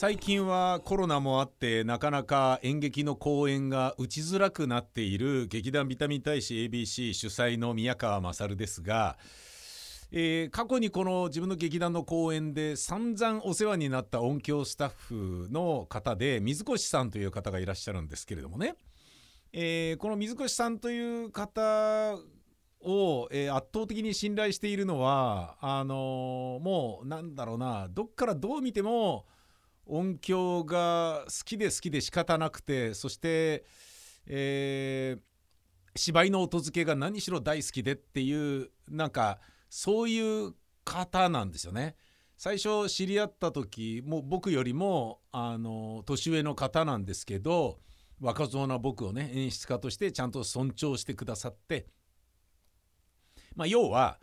最近はコロナもあってなかなか演劇の公演が打ちづらくなっている劇団ビタミン大使 ABC 主催の宮川勝ですが、えー、過去にこの自分の劇団の公演で散々お世話になった音響スタッフの方で水越さんという方がいらっしゃるんですけれどもね、えー、この水越さんという方を、えー、圧倒的に信頼しているのはあのー、もうなんだろうなどっからどう見ても音響が好きで好きで仕方なくてそして、えー、芝居の音付けが何しろ大好きでっていうなんかそういう方なんですよね。最初知り合った時もう僕よりもあの年上の方なんですけど若造な僕をね演出家としてちゃんと尊重してくださってまあ、要は、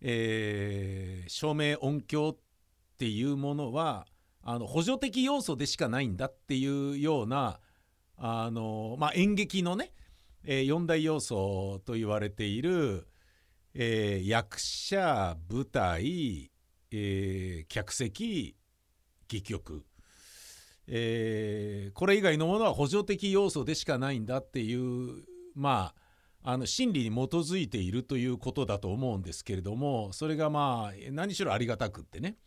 えー、照明音響っていうものはあの補助的要素でしかないんだっていうようなあの、まあ、演劇のね、えー、4大要素と言われている、えー、役者舞台、えー、客席戯曲、えー、これ以外のものは補助的要素でしかないんだっていうまああの真理に基づいているということだと思うんですけれどもそれがまあ何しろありがたくってね。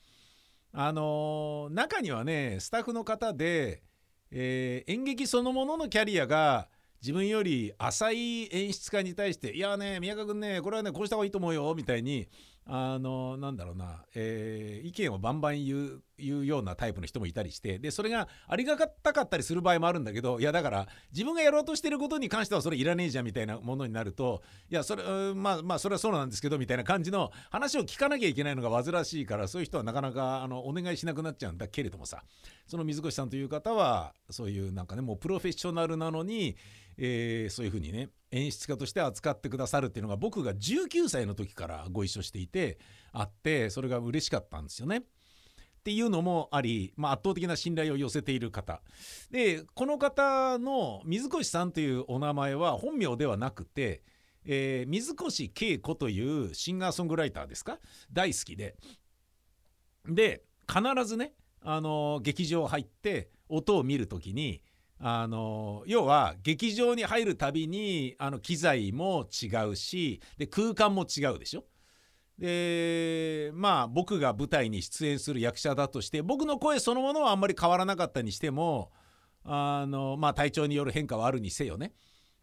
あの中にはねスタッフの方で、えー、演劇そのもののキャリアが自分より浅い演出家に対して「いやね宮川君ねこれはねこうした方がいいと思うよ」みたいにあのなんだろうな、えー、意見をバンバン言う言うようなタイプの人もいたりしてでそれがありがたかったりする場合もあるんだけどいやだから自分がやろうとしてることに関してはそれいらねえじゃんみたいなものになるといやそれまあまあそれはそうなんですけどみたいな感じの話を聞かなきゃいけないのが煩わしいからそういう人はなかなかあのお願いしなくなっちゃうんだけれどもさその水越さんという方はそういうなんかねもうプロフェッショナルなのに、えー、そういうふうにね演出家として扱ってくださるっていうのが僕が19歳の時からご一緒していてあってそれが嬉しかったんですよね。っていうのもあり、まあ、圧倒的な信頼を寄せている方。でこの方の水越さんというお名前は本名ではなくて、えー、水越恵子というシンガーソングライターですか？大好きで。で必ずねあの劇場入って音を見る時にあの要は劇場に入るたびにあの機材も違うしで空間も違うでしょ？でまあ僕が舞台に出演する役者だとして僕の声そのものはあんまり変わらなかったにしてもあのまあ体調による変化はあるにせよね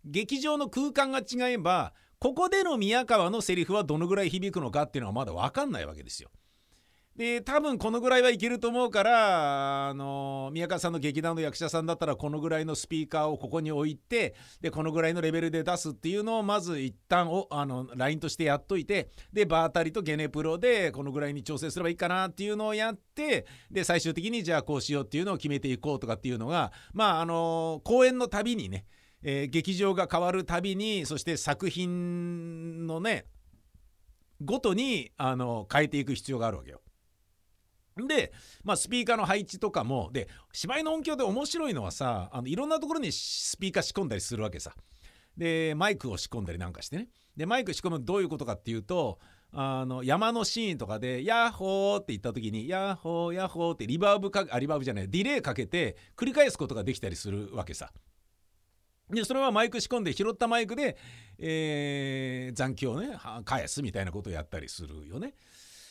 劇場の空間が違えばここでの宮川のセリフはどのぐらい響くのかっていうのはまだ分かんないわけですよ。で多分このぐらいはいけると思うからあの宮川さんの劇団の役者さんだったらこのぐらいのスピーカーをここに置いてでこのぐらいのレベルで出すっていうのをまず一旦をあのラインとしてやっといてでバータリとゲネプロでこのぐらいに調整すればいいかなっていうのをやってで最終的にじゃあこうしようっていうのを決めていこうとかっていうのがまああの公演のたびにね、えー、劇場が変わるたびにそして作品のねごとにあの変えていく必要があるわけよ。で、まあ、スピーカーの配置とかもで芝居の音響で面白いのはさあのいろんなところにスピーカー仕込んだりするわけさ。でマイクを仕込んだりなんかしてね。でマイク仕込むどういうことかっていうとあの山のシーンとかで「ヤッホー」って言った時に「ヤッホーヤッホー」ってリバーブかあリバーブじゃないディレイかけて繰り返すことができたりするわけさ。でそれはマイク仕込んで拾ったマイクで、えー、残響をね返すみたいなことをやったりするよね。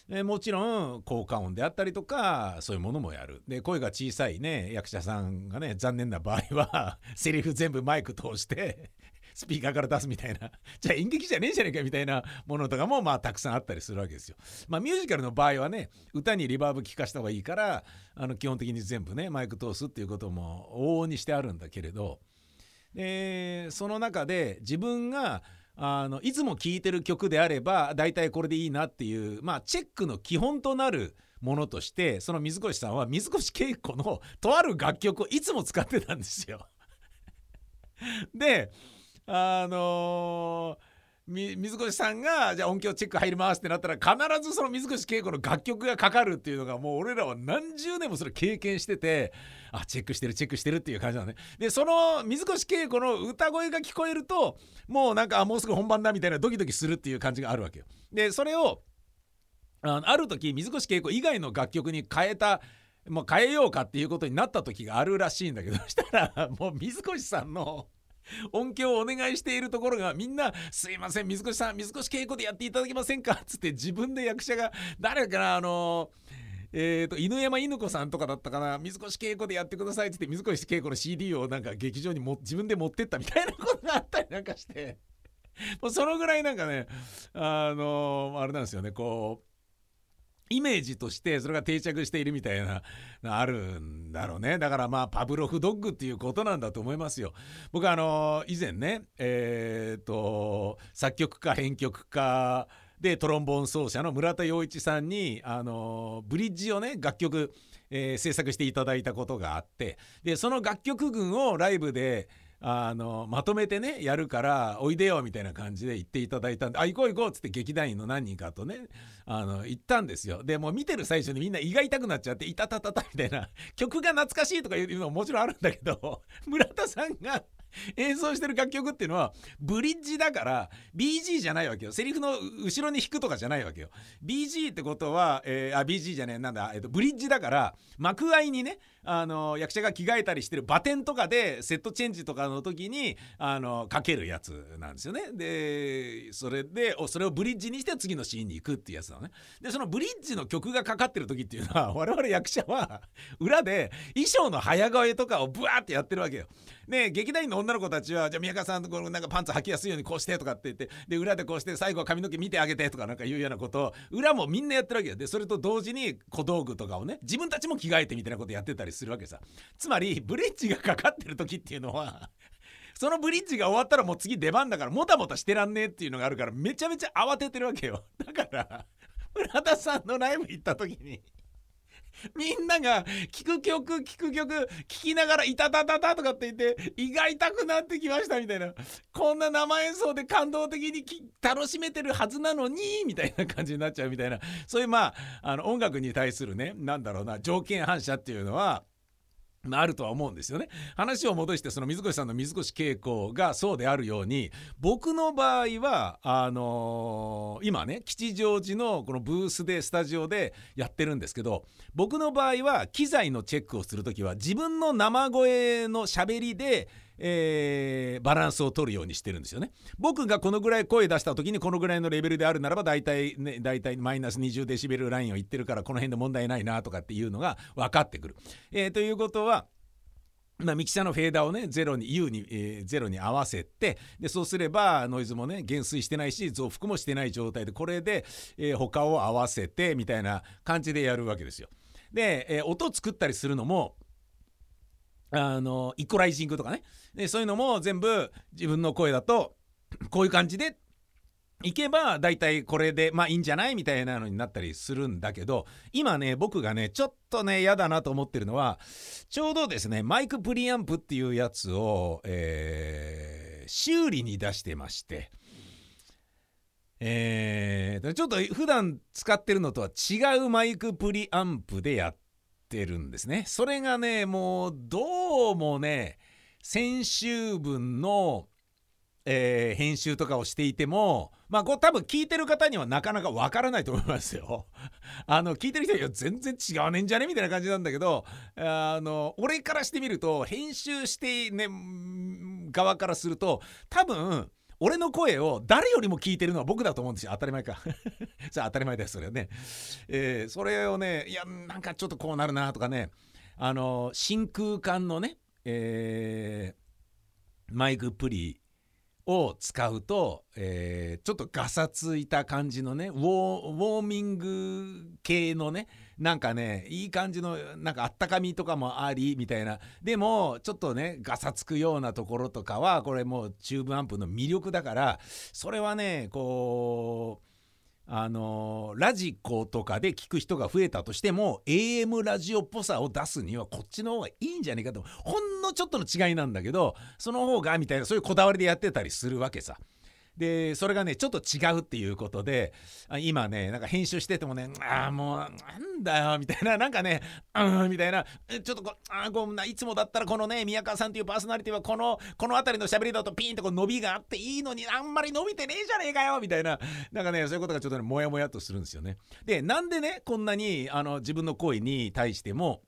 えもちろん効果音であったりとかそういうものもやる。で声が小さいね役者さんがね残念な場合は セリフ全部マイク通して スピーカーから出すみたいな。じゃあ演劇じゃねえじゃねえかみたいなものとかもまあたくさんあったりするわけですよ。まあミュージカルの場合はね歌にリバーブ効かした方がいいからあの基本的に全部ねマイク通すっていうことも往々にしてあるんだけれど。でその中で自分があのいつも聴いてる曲であれば大体これでいいなっていうまあチェックの基本となるものとしてその水越さんは水越恵子のとある楽曲をいつも使ってたんですよ。であのー水越さんがじゃあ音響チェック入りますってなったら必ずその水越恵子の楽曲がかかるっていうのがもう俺らは何十年もそれ経験しててあチェックしてるチェックしてるっていう感じなのね。でその水越恵子の歌声が聞こえるともうなんかもうすぐ本番だみたいなドキドキするっていう感じがあるわけよ。でそれをあある時水越恵子以外の楽曲に変えたもう変えようかっていうことになった時があるらしいんだけどそしたらもう水越さんの音響をお願いしているところがみんな「すいません水越さん水越稽古でやっていただけませんか?」っつって自分で役者が誰かなあのえーと、犬山犬子さんとかだったかな？水越稽古でやってくださいっつって水越稽古の CD をなんか劇場にも自分で持ってったみたいなことがあったりなんかしてもうそのぐらいなんかねあのー、あれなんですよねこうイメージとしてそれが定着しているみたいな あるんだろうね。だからまあパブロフドッグっていうことなんだと思いますよ。僕あの以前ねえっ、ー、と作曲家編曲家でトロンボーン奏者の村田洋一さんにあのブリッジをね楽曲、えー、制作していただいたことがあってでその楽曲群をライブであのまとめてねやるからおいでよみたいな感じで言っていただいたんで「あ行こう行こう」っつって劇団員の何人かとねあの行ったんですよ。でもう見てる最初にみんな胃が痛くなっちゃって「いたたたた」みたいな曲が懐かしいとかいうのももちろんあるんだけど村田さんが演奏してる楽曲っていうのはブリッジだから BG じゃないわけよ。セリフの後ろに弾くとかじゃないわけよ。BG ってことは、えー、あ BG じゃねえなんだ、えーと、ブリッジだから幕間にねあの役者が着替えたりしてるバテンとかでセットチェンジとかの時にあのかけるやつなんですよね。でそれでそれをブリッジにして次のシーンに行くっていうやつなのね。でそのブリッジの曲がかかってる時っていうのは 我々役者は裏で衣装の早替えとかをブワーってやってるわけよ。で劇団員の女の子たちはじゃあ宮川さんこのなんかパンツ履きやすいようにこうしてとかって言ってで裏でこうして最後は髪の毛見てあげてとかなんか言うようなことを裏もみんなやってるわけよでそれと同時に小道具とかをね自分たちも着替えてみたいなことやってたりするわけさ。つまりブリッジがかかってる時っていうのは そのブリッジが終わったらもう次出番だからもたもたしてらんねえっていうのがあるからめちゃめちゃ慌ててるわけよ。だから村田さんのライブ行った時に みんなが聴く曲聴く曲聴きながら「いたたたた」とかって言って胃が痛くなってきましたみたいな。こんな生演奏で感動的に楽しめてるはずなのにみたいな感じになっちゃうみたいな。そういうまああの音楽に対するね何だろうな条件反射っていうのはあるとは思うんですよね。話を戻してその水越さんの水越恵子がそうであるように僕の場合はあのー、今ね吉祥寺のこのブースでスタジオでやってるんですけど僕の場合は機材のチェックをする時は自分の生声のしゃべりでえー、バランスを取るようにしてるんですよね。僕がこのぐらい声出した時にこのぐらいのレベルであるならば大体ね大体マイナス20デシベルラインを言ってるからこの辺で問題ないなとかっていうのが分かってくる。えー、ということはまあ、ミキサーのフェーダーをねゼロに U に、えー、ゼロに合わせてでそうすればノイズもね減衰してないし増幅もしてない状態でこれで、えー、他を合わせてみたいな感じでやるわけですよ。で、えー、音作ったりするのもあのイコライジングとかねでそういうのも全部自分の声だと こういう感じでいけば大体これでまあいいんじゃないみたいなのになったりするんだけど今ね僕がねちょっとね嫌だなと思ってるのはちょうどですねマイクプリアンプっていうやつを、えー、修理に出してまして。えー、ちょっと普段使ってるのとは違うマイクプリアンプでやってるんですね。それがねもうどうもね先週分の、えー、編集とかをしていてもまあこれ多分聞いてる方にはなかなかわからないと思いますよ。あの聞いてる人には全然違うねんじゃねみたいな感じなんだけどあの俺からしてみると編集してね側からすると多分俺の声を誰よりも聞いてるのは僕だと思うんですよ。当たり前か。さあ当たり前ですそれはね、えー、それをねいやなんかちょっとこうなるなとかね。あの真空管のね、えー、マイクプリを使うと、えー、ちょっとガサついた感じのねウォーミング系のねなんかねいい感じのなんかあったかみとかもありみたいな。でもちょっとねガサつくようなところとかはこれもうチューブアンプの魅力だからそれはねこうあのラジコとかで聞く人が増えたとしても AM ラジオっぽさを出すにはこっちの方がいいんじゃねえかとほんのちょっとの違いなんだけどその方がみたいなそういうこだわりでやってたりするわけさ。でそれがねちょっと違うっていうことで今ねなんか編集しててもねああもうなんだよみたいな なんかねうんみたいなちょっとこうあこんいつもだったらこのね宮川さんっていうパーソナリティはこのこの辺りの喋りだとピンとこう伸びがあっていいのにあんまり伸びてねえじゃねえかよみたいななんかねそういうことがちょっとねモヤモヤとするんですよね。でなんでねこんなにあの自分の声に対しても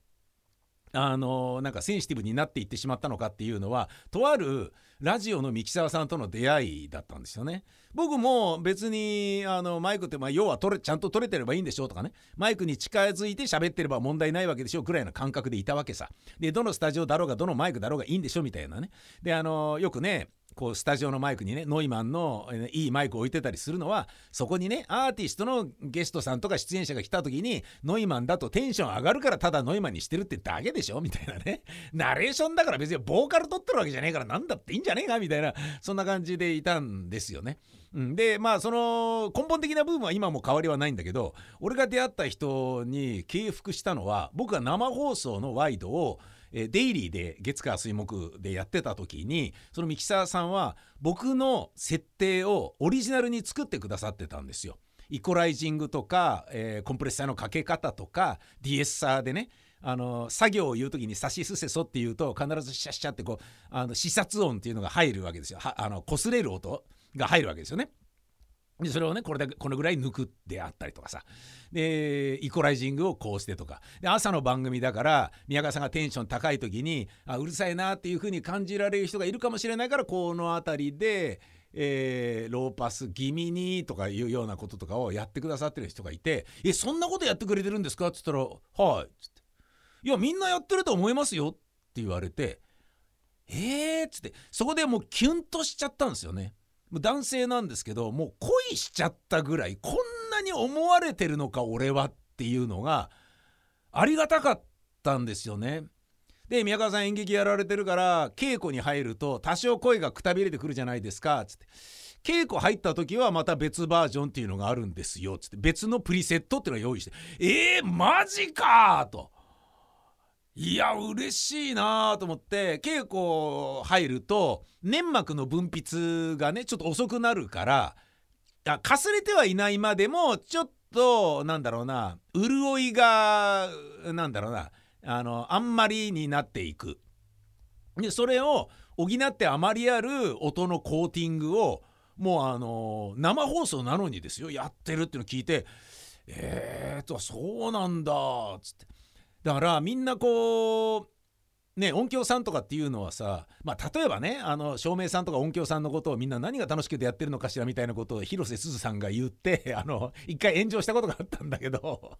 あのなんかセンシティブになっていってしまったのかっていうのはとあるラジオの三木沢さんとの出会いだったんですよね。僕も別にあのマイクってまあ要は取れちゃんと取れてればいいんでしょうとかねマイクに近づいて喋ってれば問題ないわけでしょうぐらいの感覚でいたわけさ。でどのスタジオだろうがどのマイクだろうがいいんでしょみたいなね。であのよくねこうスタジオのマイクにねノイマンのいいマイクを置いてたりするのはそこにねアーティストのゲストさんとか出演者が来た時にノイマンだとテンション上がるからただノイマンにしてるってだけでしょ？みたいなね。ナレーションだから別にボーカル取ってるわけじゃねえからなんだっていいんじゃねえかみたいなそんな感じでいたんですよね。うん、でまあその根本的な部分は今も変わりはないんだけど俺が出会った人に敬服したのは僕が生放送のワイドをえデイリーで月火水木でやってた時にそのミキサーさんは僕の設定をオリジナルに作ってくださってたんですよ。イコライジングとか、えー、コンプレッサーのかけ方とかディエッサーでねあの作業を言う時に「さしすせそ」って言うと必ずシャッシャってこうあの視察音っていうのが入るわけですよ。あの擦れる音が入るわけですよね。でそれをねこれだけこのぐらい抜くであったりとかさ。でイコライジングをこうしてとか。で朝の番組だから宮川さんがテンション高い時にあうるさいなっていう風に感じられる人がいるかもしれないからこの辺りで、えー、ローパス気味にとかいうようなこととかをやってくださってる人がいて「えそんなことやってくれてるんですか?」っつったら「はい」っつって「いやみんなやってると思いますよ」って言われて「えー」っつって。そこでもうキュンとしちゃったんですよね。男性なんですけどもう恋しちゃったぐらいこんなに思われてるのか俺はっていうのがありがたかったんですよね。で宮川さん演劇やられてるから稽古に入ると多少声がくたびれてくるじゃないですかつって稽古入った時はまた別バージョンっていうのがあるんですよつって別のプリセットっていうのを用意してえー、マジかと。いや嬉しいなと思って稽古入ると粘膜の分泌がねちょっと遅くなるからかすれてはいないまでもちょっとなんだろうな潤いがなんだろうなあのあんまりになっていく。でそれを補ってあまりある音のコーティングをもうあの生放送なのにですよやってるっていうのを聞いてえーとそうなんだっつって。だからみんなこうね音響さんとかっていうのはさまあ例えばねあの照明さんとか音響さんのことをみんな何が楽しくてやってるのかしらみたいなことを広瀬すずさんが言ってあの一回炎上したことがあったんだけど。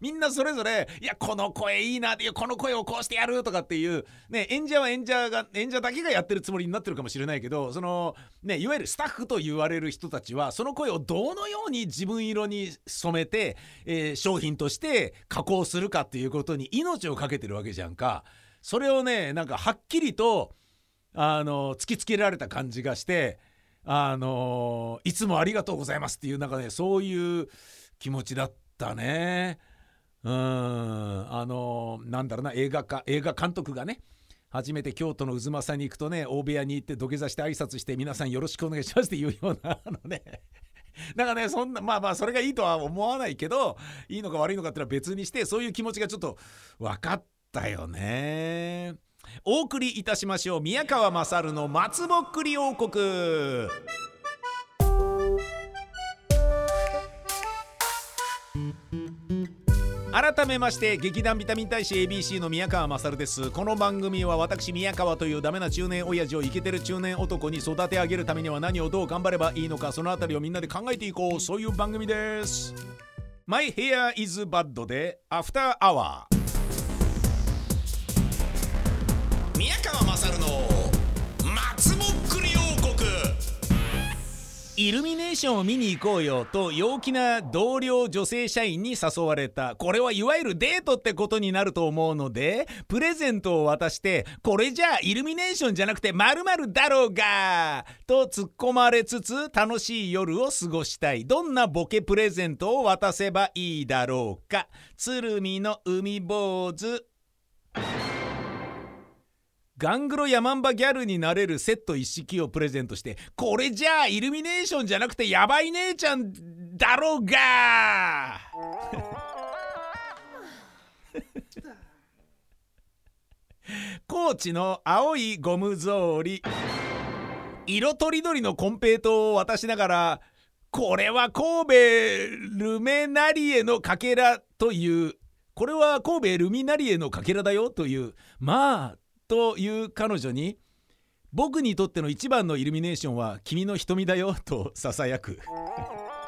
みんなそれぞれ、いや、この声いいなっていう、この声をこうしてやるとかっていう、ね、演者は演者が、演者だけがやってるつもりになってるかもしれないけど、その、ね、いわゆるスタッフと言われる人たちは、その声をどのように自分色に染めて、えー、商品として加工するかっていうことに命を懸けてるわけじゃんか。それをね、なんかはっきりと、あの、突きつけられた感じがして、あのいつもありがとうございますっていう、なんかね、そういう気持ちだった。ったねうんあのなんだろうな映画か映画監督がね初めて京都の渦政に行くとね大部屋に行って土下座して挨拶して皆さんよろしくお願いしますっていうような あのねだからねそんなまあまあそれがいいとは思わないけどいいのか悪いのかっていうのは別にしてそういう気持ちがちょっと分かったよね。お送りいたしましょう宮川勝の松ぼっくり王国。改めまして劇団ビタミン大使 ABC の宮川勝です。この番組は私宮川というダメな中年親父をイケてる中年男に育て上げるためには何をどう頑張ればいいのかそのあたりをみんなで考えていこう。そういう番組です。My hair is bad で After Hour イルミネーションを見に行こうよと陽気な同僚女性社員に誘われた。これはいわゆるデートってことになると思うのでプレゼントを渡してこれじゃあイルミネーションじゃなくて〇〇だろうがと突っ込まれつつ楽しい夜を過ごしたい。どんなボケプレゼントを渡せばいいだろうか。鶴見の海坊主ガングロヤマンバギャルになれるセット一式をプレゼントしてこれじゃあイルミネーションじゃなくてヤバい姉ちゃんだろうが。高知の青いゴム草履。色とりどりのコンペイトを渡しながらこれは神戸ルメナリエのかけらというこれは神戸ルミナリエのかけらだよというまあという彼女に僕にとっての一番のイルミネーションは君の瞳だよとささやく。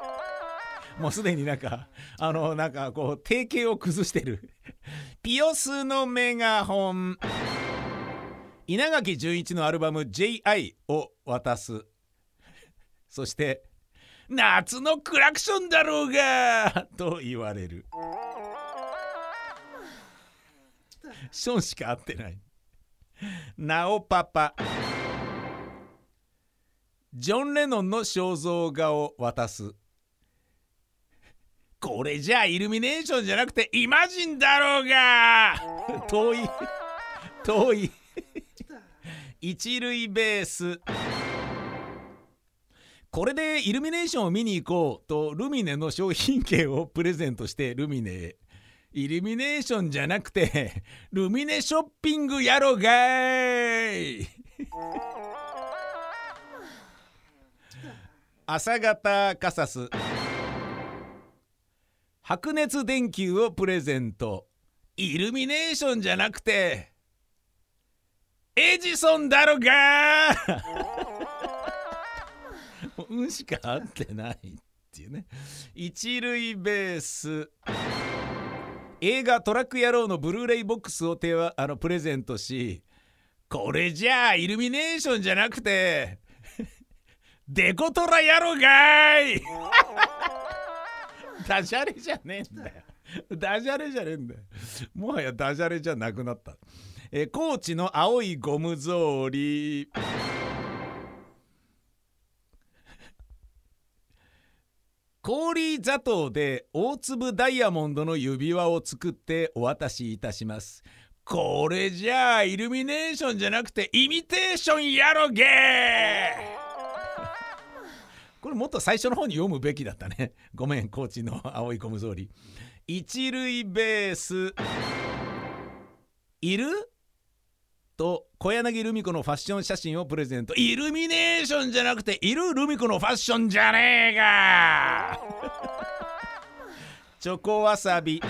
もうすでになんかあのなんかこう定型を崩してる。ピオスのメガホン。稲垣潤一のアルバム JI を渡す。そして夏のクラクションだろうがと言われる。ションしか合ってないなおパパジョン・レノンの肖像画を渡すこれじゃあイルミネーションじゃなくてイマジンだろうが遠い遠い一塁ベースこれでイルミネーションを見に行こうとルミネの商品券をプレゼントしてルミネへイルミネーションじゃなくて ルミネショッピングやろがい! 朝方カサス。白熱電球をプレゼント。イルミネーションじゃなくてエジソンだろが! うんしか合ってないっていうね。一塁ベース。映画「トラック野郎」のブルーレイボックスを手はあのプレゼントしこれじゃあイルミネーションじゃなくて デコトラ野郎がい！ダジャレじゃねえんだよ。ダジャレじゃねえんだよ。もはやダジャレじゃなくなった。え高知の青いゴム草履。氷砂糖で大粒ダイヤモンドの指輪を作ってお渡しいたします。これじゃあイルミネーションじゃなくてイミテーションやろげこれもっと最初の方に読むべきだったね。ごめんコーチの青いゴム草履。一塁ベース。いる？と小柳ルミ子のファッション写真をプレゼント。イルミネーションじゃなくているルミ子のファッションじゃねえがチョコわさび。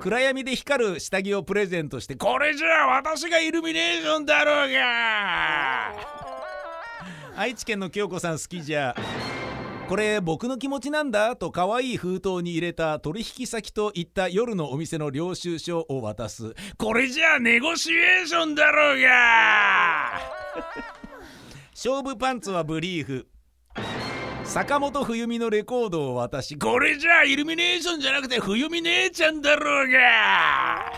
暗闇で光る下着をプレゼントしてこれじゃあ私がイルミネーションだろうが。愛知県の京子さん好きじゃ。これ僕の気持ちなんだと可愛い封筒に入れた取引先といった夜のお店の領収書を渡す。これじゃあネゴシエーションだろうが！勝負パンツはブリーフ。坂本冬美のレコードを渡しこれじゃあイルミネーションじゃなくて冬美姉ちゃんだろうが！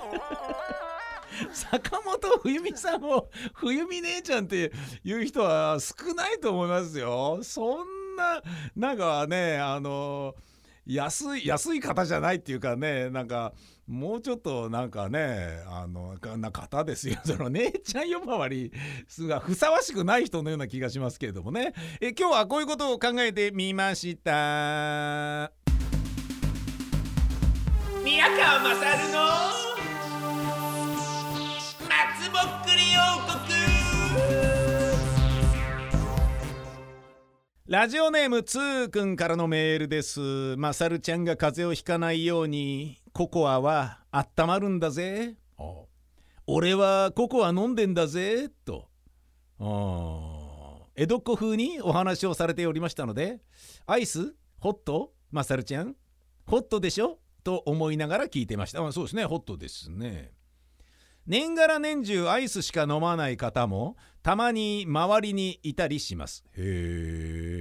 坂本冬美さんを冬美姉ちゃんっていう人は少ないと思いますよ。そんななんかねあの安い安い方じゃないっていうかねなんかもうちょっとなんかねあのな方ですよ。その姉ちゃん呼ばわりすがふさわしくない人のような気がしますけれどもね。え今日はこういうことを考えてみました。宮川まさるの松ぼっラジオネームつーくんからのメールです。まさるちゃんが風邪をひかないようにココアはあったまるんだぜ。俺はココア飲んでんだぜ。と。江戸っ子風にお話をされておりましたので、アイス？ホット？まさるちゃん？ホットでしょ？と思いながら聞いてました。あそうですね、ホットですね。年がら年中アイスしか飲まない方もたまに周りにいたりしますへえ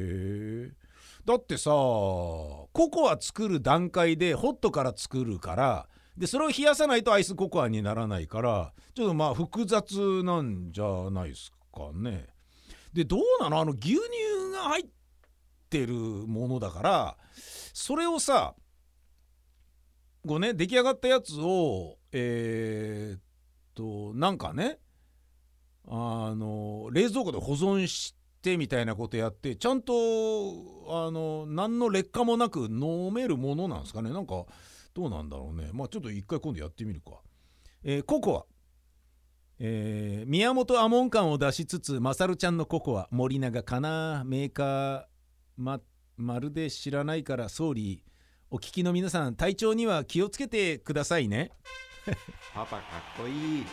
だってさココア作る段階でホットから作るからでそれを冷やさないとアイスココアにならないからちょっとまあ複雑なんじゃないですかね。でどうなの？あの牛乳が入ってるものだからそれをさこうね出来上がったやつをえー、となんかねあの冷蔵庫で保存してみたいなことやってちゃんとあの何の劣化もなく飲めるものなんですかね？なんかどうなんだろうね。まあちょっと一回今度やってみるか、えー、ココア。えー、宮本アモン感を出しつつマサルちゃんのココア森永かな？メーカーままるで知らないから総理お聞きの皆さん体調には気をつけてくださいね。パパかっこいい。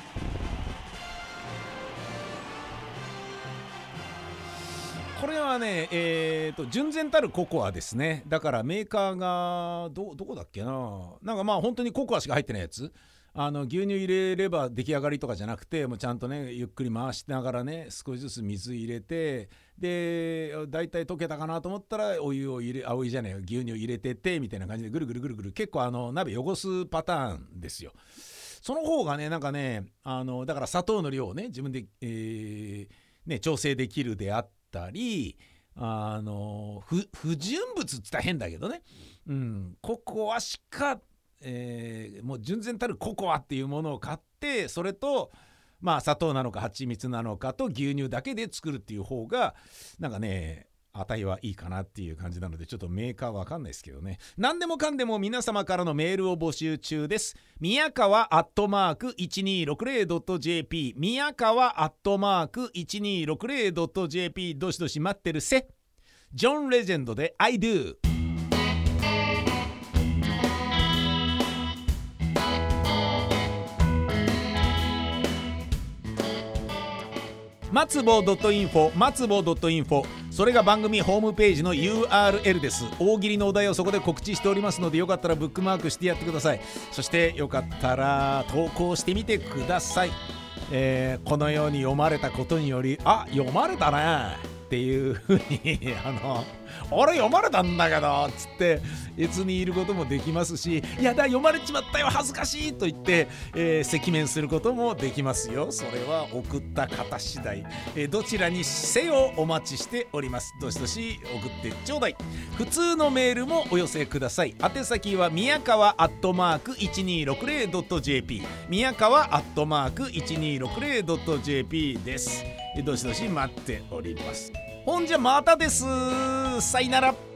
これはねえー、と純然たるココアですね。だからメーカーがどどこだっけな。なんかまあ本当にココアしか入ってないやつ。あの牛乳入れれば出来上がりとかじゃなくてもうちゃんとねゆっくり回しながらね少しずつ水入れてで大体溶けたかなと思ったらお湯を入れあお湯じゃない牛乳入れててみたいな感じでぐるぐるぐるぐる結構あの鍋汚すパターンですよ。その方がねなんかねあのだから砂糖の量をね自分で、えーね、調整できるであったりあの不純物っつったら変だけどね、うん、ココアしか、えー、もう純然たるココアっていうものを買ってそれとまあ砂糖なのか蜂蜜なのかと牛乳だけで作るっていう方がなんかね値はいいかなっていう感じなのでちょっとメーカーわかんないですけどね。何でもかんでも皆様からのメールを募集中です。宮川アットマーク 1260.jp 宮川アットマーク 1260.jp どしどし待ってるせジョン・レジェンドで I do 松坊 .info 松坊 .info それが番組ホームページの URL です。大喜利のお題をそこで告知しておりますのでよかったらブックマークしてやってください。そしてよかったら投稿してみてください、えー、このように読まれたことによりあ読まれたね。っていうふうにあの俺読まれたんだけどっつって越にいることもできますしい「やだ読まれちまったよ恥ずかしい」と言って、えー、赤面することもできますよ。それは送った方次第、えー、どちらにせよお待ちしております。どしどし送ってちょうだい。普通のメールもお寄せください。宛先は宮川アットマーク 1260.jp 宮川アットマーク 1260.jp です。どしどし待っております。ほんじゃまたです。さいなら。